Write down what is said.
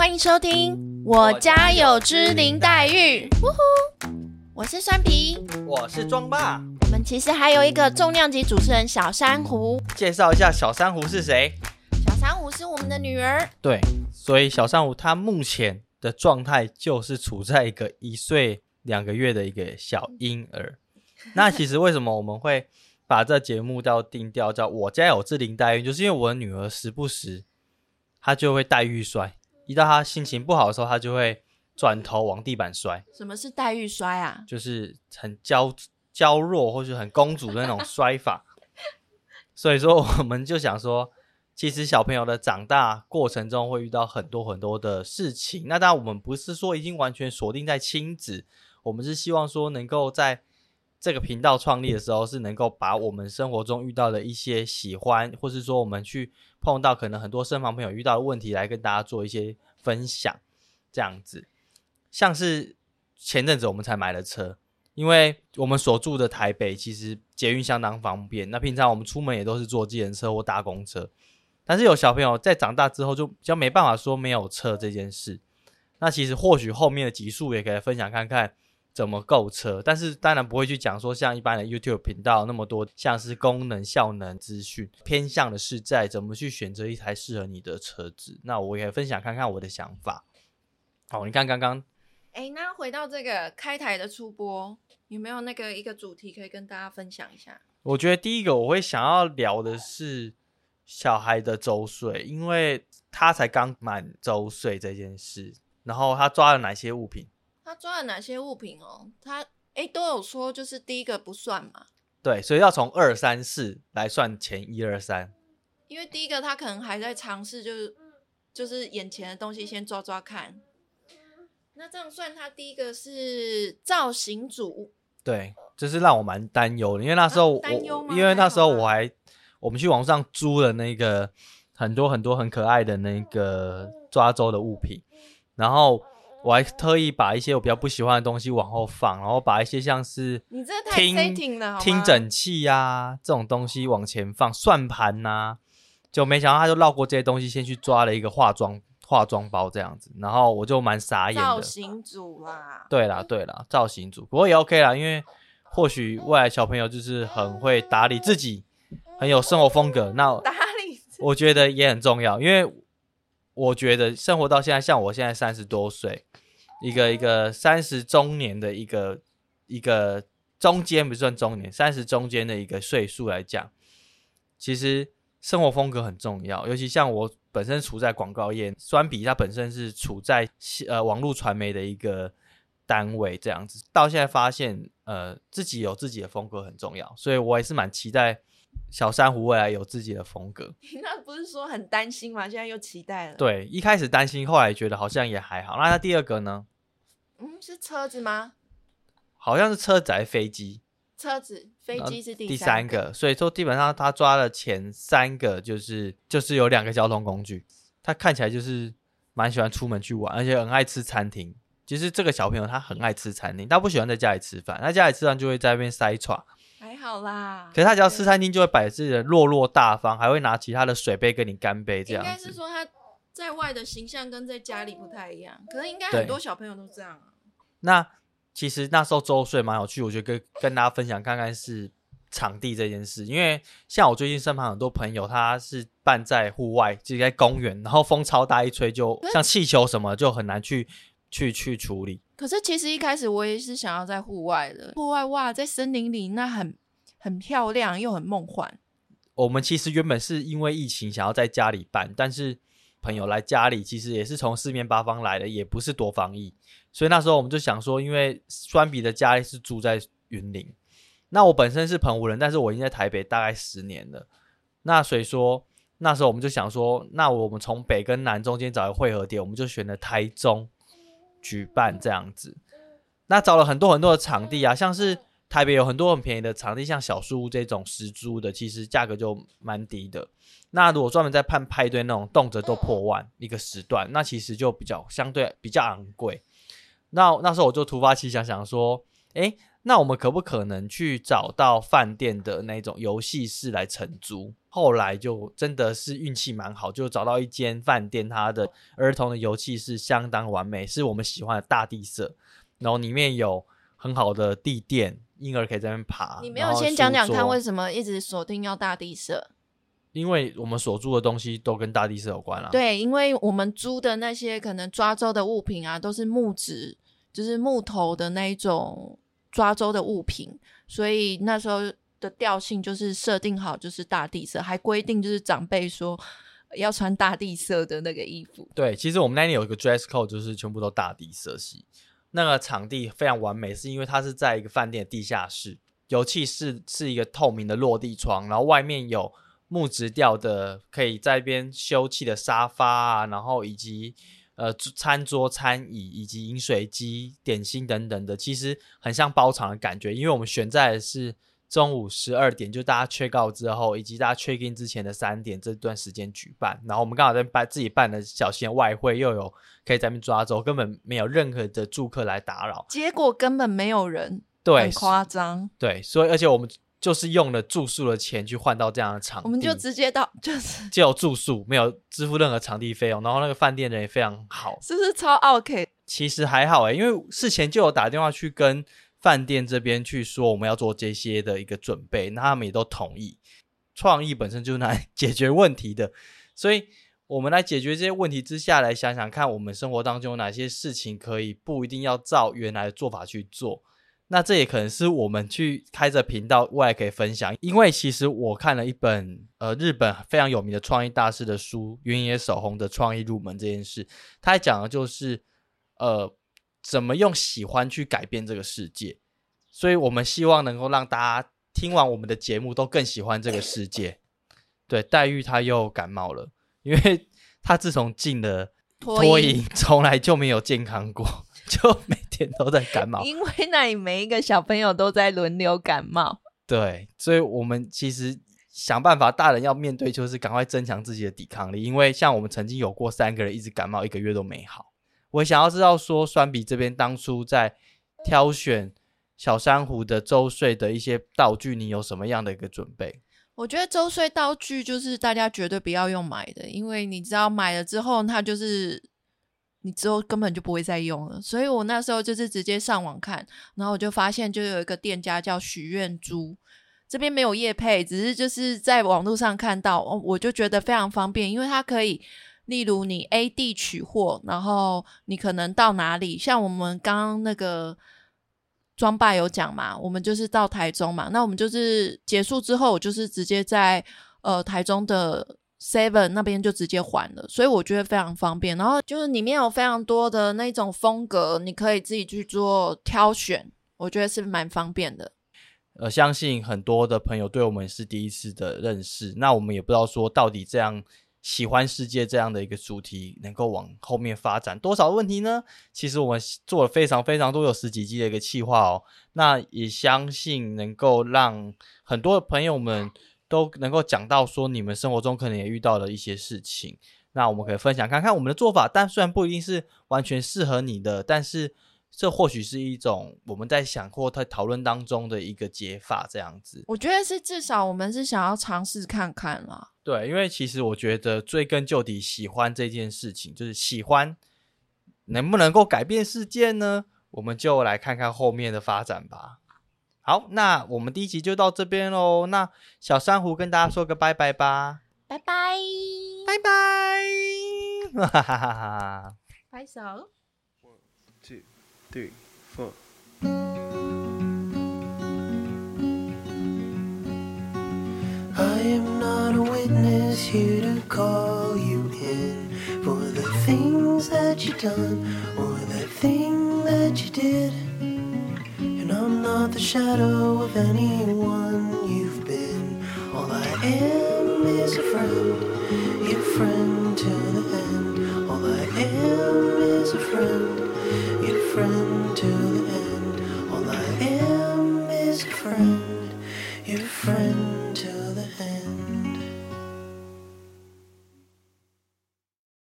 欢迎收听《我家有只林黛玉》。呜呼，我是酸皮。我是庄爸，我们其实还有一个重量级主持人小珊瑚。介绍一下小珊瑚是谁？小珊瑚是我们的女儿。对，所以小珊瑚她目前的状态就是处在一个一岁两个月的一个小婴儿。那其实为什么我们会把这节目叫定调叫我家有只林黛玉，就是因为我的女儿时不时她就会黛玉摔，一到他心情不好的时候，他就会转头往地板摔，什么是黛玉摔啊？就是很娇娇弱或是很公主的那种摔法。所以说，我们就想说，其实小朋友的长大过程中会遇到很多很多的事情。那当然，我们不是说已经完全锁定在亲子，我们是希望说能够在这个频道创立的时候，是能够把我们生活中遇到的一些喜欢，或是说我们去碰到可能很多身旁朋友遇到的问题，来跟大家做一些分享，这样子。像是前阵子我们才买了车，因为我们所住的台北其实捷运相当方便，那平常我们出门也都是坐计程车或搭公车。但是有小朋友在长大之后就比较没办法说没有车这件事。那其实或许后面的集数也可以分享看看怎么购车，但是当然不会去讲说像一般的 YouTube 频道那么多像是功能效能资讯，偏向的是在怎么去选择一台适合你的车子。那我也分享看看我的想法。好，你看刚刚哎，那回到这个开台的初播，有没有那个一个主题可以跟大家分享一下？我觉得第一个我会想要聊的是小孩的周岁，因为他才刚满周岁这件事，然后他抓了哪些物品？他抓了哪些物品哦？他哎都有说，就是第一个不算嘛，对，所以要从二三四来算前一二三。因为第一个他可能还在尝试，就是就是眼前的东西先抓抓看。那这样算，他第一个是造型组，对，就是让我蛮担忧的，因为那时候我，担忧吗因为那时候我还我们去网上租了那个很多很多很可爱的那个抓周的物品，然后我还特意把一些我比较不喜欢的东西往后放，然后把一些像是你这太听 setting 了，听诊器呀、这种东西往前放，算盘呐、就没想到他就绕过这些东西，先去抓了一个化妆化妆包这样子，然后我就蛮傻眼的。造型组啦。对啦，对啦，造型组，不过也 OK 啦，因为或许未来小朋友就是很会打理自己，很有生活风格，那打理我觉得也很重要，因为我觉得生活到现在，像我现在三十多岁，一个一个三十中年的一个一个中间不算中年，三十中间的一个岁数来讲，其实生活风格很重要，尤其像我本身处在广告业，酸比它本身是处在呃网络传媒的一个单位这样子，到现在发现呃自己有自己的风格很重要，所以我也是蛮期待小珊瑚未来有自己的风格。你 那不是说很担心吗？现在又期待了。，对，一开始担心，后来觉得好像也还好。那他第二个呢？嗯，是车子吗？好像是车子还是飞机？车子、飞机是第第三三个，所以说基本上他抓了前三个，就是就是有两个交通工具。他看起来就是蛮喜欢出门去玩，而且很爱吃餐厅。其实这个小朋友他很爱吃餐厅，他不喜欢在家里吃饭，他家里吃饭就会在那边塞耍。还好啦。可是他只要吃餐厅，就会摆自己的落落大方，还会拿其他的水杯跟你干杯这样应该。是说他在外的形象跟在家里不太一样，可能应该很多小朋友都这样啊。那其实那时候周岁蛮有趣，我觉得跟跟大家分享看看是场地这件事，因为像我最近身旁很多朋友，他是办在户外，就是在公园，然后风超大一吹就，像气球什么就很难去去去处理。可是其实一开始我也是想要在户外的，户外哇，在森林里那很很漂亮又很梦幻。我们其实原本是因为疫情想要在家里办，但是朋友来家里，其实也是从四面八方来的，也不是多防疫，所以那时候我们就想说，因为酸比的家里是住在云林，那我本身是澎湖人，但是我已经在台北大概十年了，那所以说那时候我们就想说，那我们从北跟南中间找一个汇合点，我们就选了台中举办这样子。那找了很多很多的场地啊，像是台北有很多很便宜的场地，像小树屋这种石租的，其实价格就蛮低的。那如果专门在办派对那种，动辄都破万一个时段，那其实就比较相对比较昂贵。那那时候我就突发奇想，想说，诶，那我们可不可能去找到饭店的那种游戏室来承租？后来就真的是运气蛮好，就找到一间饭店，它的儿童的游戏室相当完美，是我们喜欢的大地色，然后里面有很好的地垫，婴儿可以在那边爬。你没有先讲讲看为什么一直锁定要大地色？因为我们所住的东西都跟大地色有关了。对，因为我们租的那些可能抓周的物品啊，都是木质，就是木头的那一种抓周的物品，所以那时候的调性就是设定好就是大地色，还规定就是长辈说要穿大地色的那个衣服。对，其实我们那里有一个 dress code，就是全部都大地色系。那个场地非常完美，是因为它是在一个饭店的地下室，油气室是一个透明的落地窗，然后外面有。木质调的，可以在一边休憩的沙发啊，然后以及呃餐桌、餐椅以及饮水机、点心等等的，其实很像包场的感觉。因为我们选在的是中午十二点，就大家缺告之后，以及大家 check in 之前的三点这段时间举办。然后我们刚好在办自己办的小型外汇，又有可以在那边抓走，根本没有任何的住客来打扰。结果根本没有人，对，很夸张。对，所以而且我们。就是用了住宿的钱去换到这样的场地，我们就直接到，就是就有住宿，没有支付任何场地费用。然后那个饭店人也非常好，是不是超 OK？其实还好诶，因为事前就有打电话去跟饭店这边去说我们要做这些的一个准备，那他们也都同意。创意本身就是来解决问题的，所以我们来解决这些问题之下来想想看，我们生活当中有哪些事情可以不一定要照原来的做法去做。那这也可能是我们去开着频道未来可以分享，因为其实我看了一本呃日本非常有名的创意大师的书《原野守红的创意入门》这件事，他讲的就是呃怎么用喜欢去改变这个世界，所以我们希望能够让大家听完我们的节目都更喜欢这个世界。对，黛玉她又感冒了，因为她自从进了脱影，从来就没有健康过。就每天都在感冒，因为那里每一个小朋友都在轮流感冒。对，所以我们其实想办法，大人要面对就是赶快增强自己的抵抗力。因为像我们曾经有过三个人一直感冒一个月都没好。我想要知道说，酸比这边当初在挑选小珊瑚的周岁的一些道具，你有什么样的一个准备？我觉得周岁道具就是大家绝对不要用买的，因为你知道买了之后，它就是。你之后根本就不会再用了，所以我那时候就是直接上网看，然后我就发现就有一个店家叫许愿珠，这边没有叶配，只是就是在网络上看到，我就觉得非常方便，因为它可以，例如你 A 地取货，然后你可能到哪里，像我们刚刚那个装扮有讲嘛，我们就是到台中嘛，那我们就是结束之后，我就是直接在呃台中的。Seven 那边就直接还了，所以我觉得非常方便。然后就是里面有非常多的那种风格，你可以自己去做挑选，我觉得是蛮方便的。呃，相信很多的朋友对我们是第一次的认识，那我们也不知道说到底这样喜欢世界这样的一个主题能够往后面发展多少问题呢？其实我们做了非常非常多有十几集的一个企划哦，那也相信能够让很多的朋友们。都能够讲到说你们生活中可能也遇到了一些事情，那我们可以分享看看我们的做法，但虽然不一定是完全适合你的，但是这或许是一种我们在想或在讨论当中的一个解法，这样子。我觉得是至少我们是想要尝试看看啦。对，因为其实我觉得追根究底，喜欢这件事情就是喜欢，能不能够改变世界呢？我们就来看看后面的发展吧。好，那我们第一集就到这边喽。那小珊瑚跟大家说个拜拜吧，拜拜，拜拜，哈哈哈哈！拍手。One, two, three, four. I am not a witness here to call you in for the things that you done or the thing that you did. shadow of anyone you've been. All I am is a friend, your friend to the end. All I am is a friend, your friend to the end. All I am.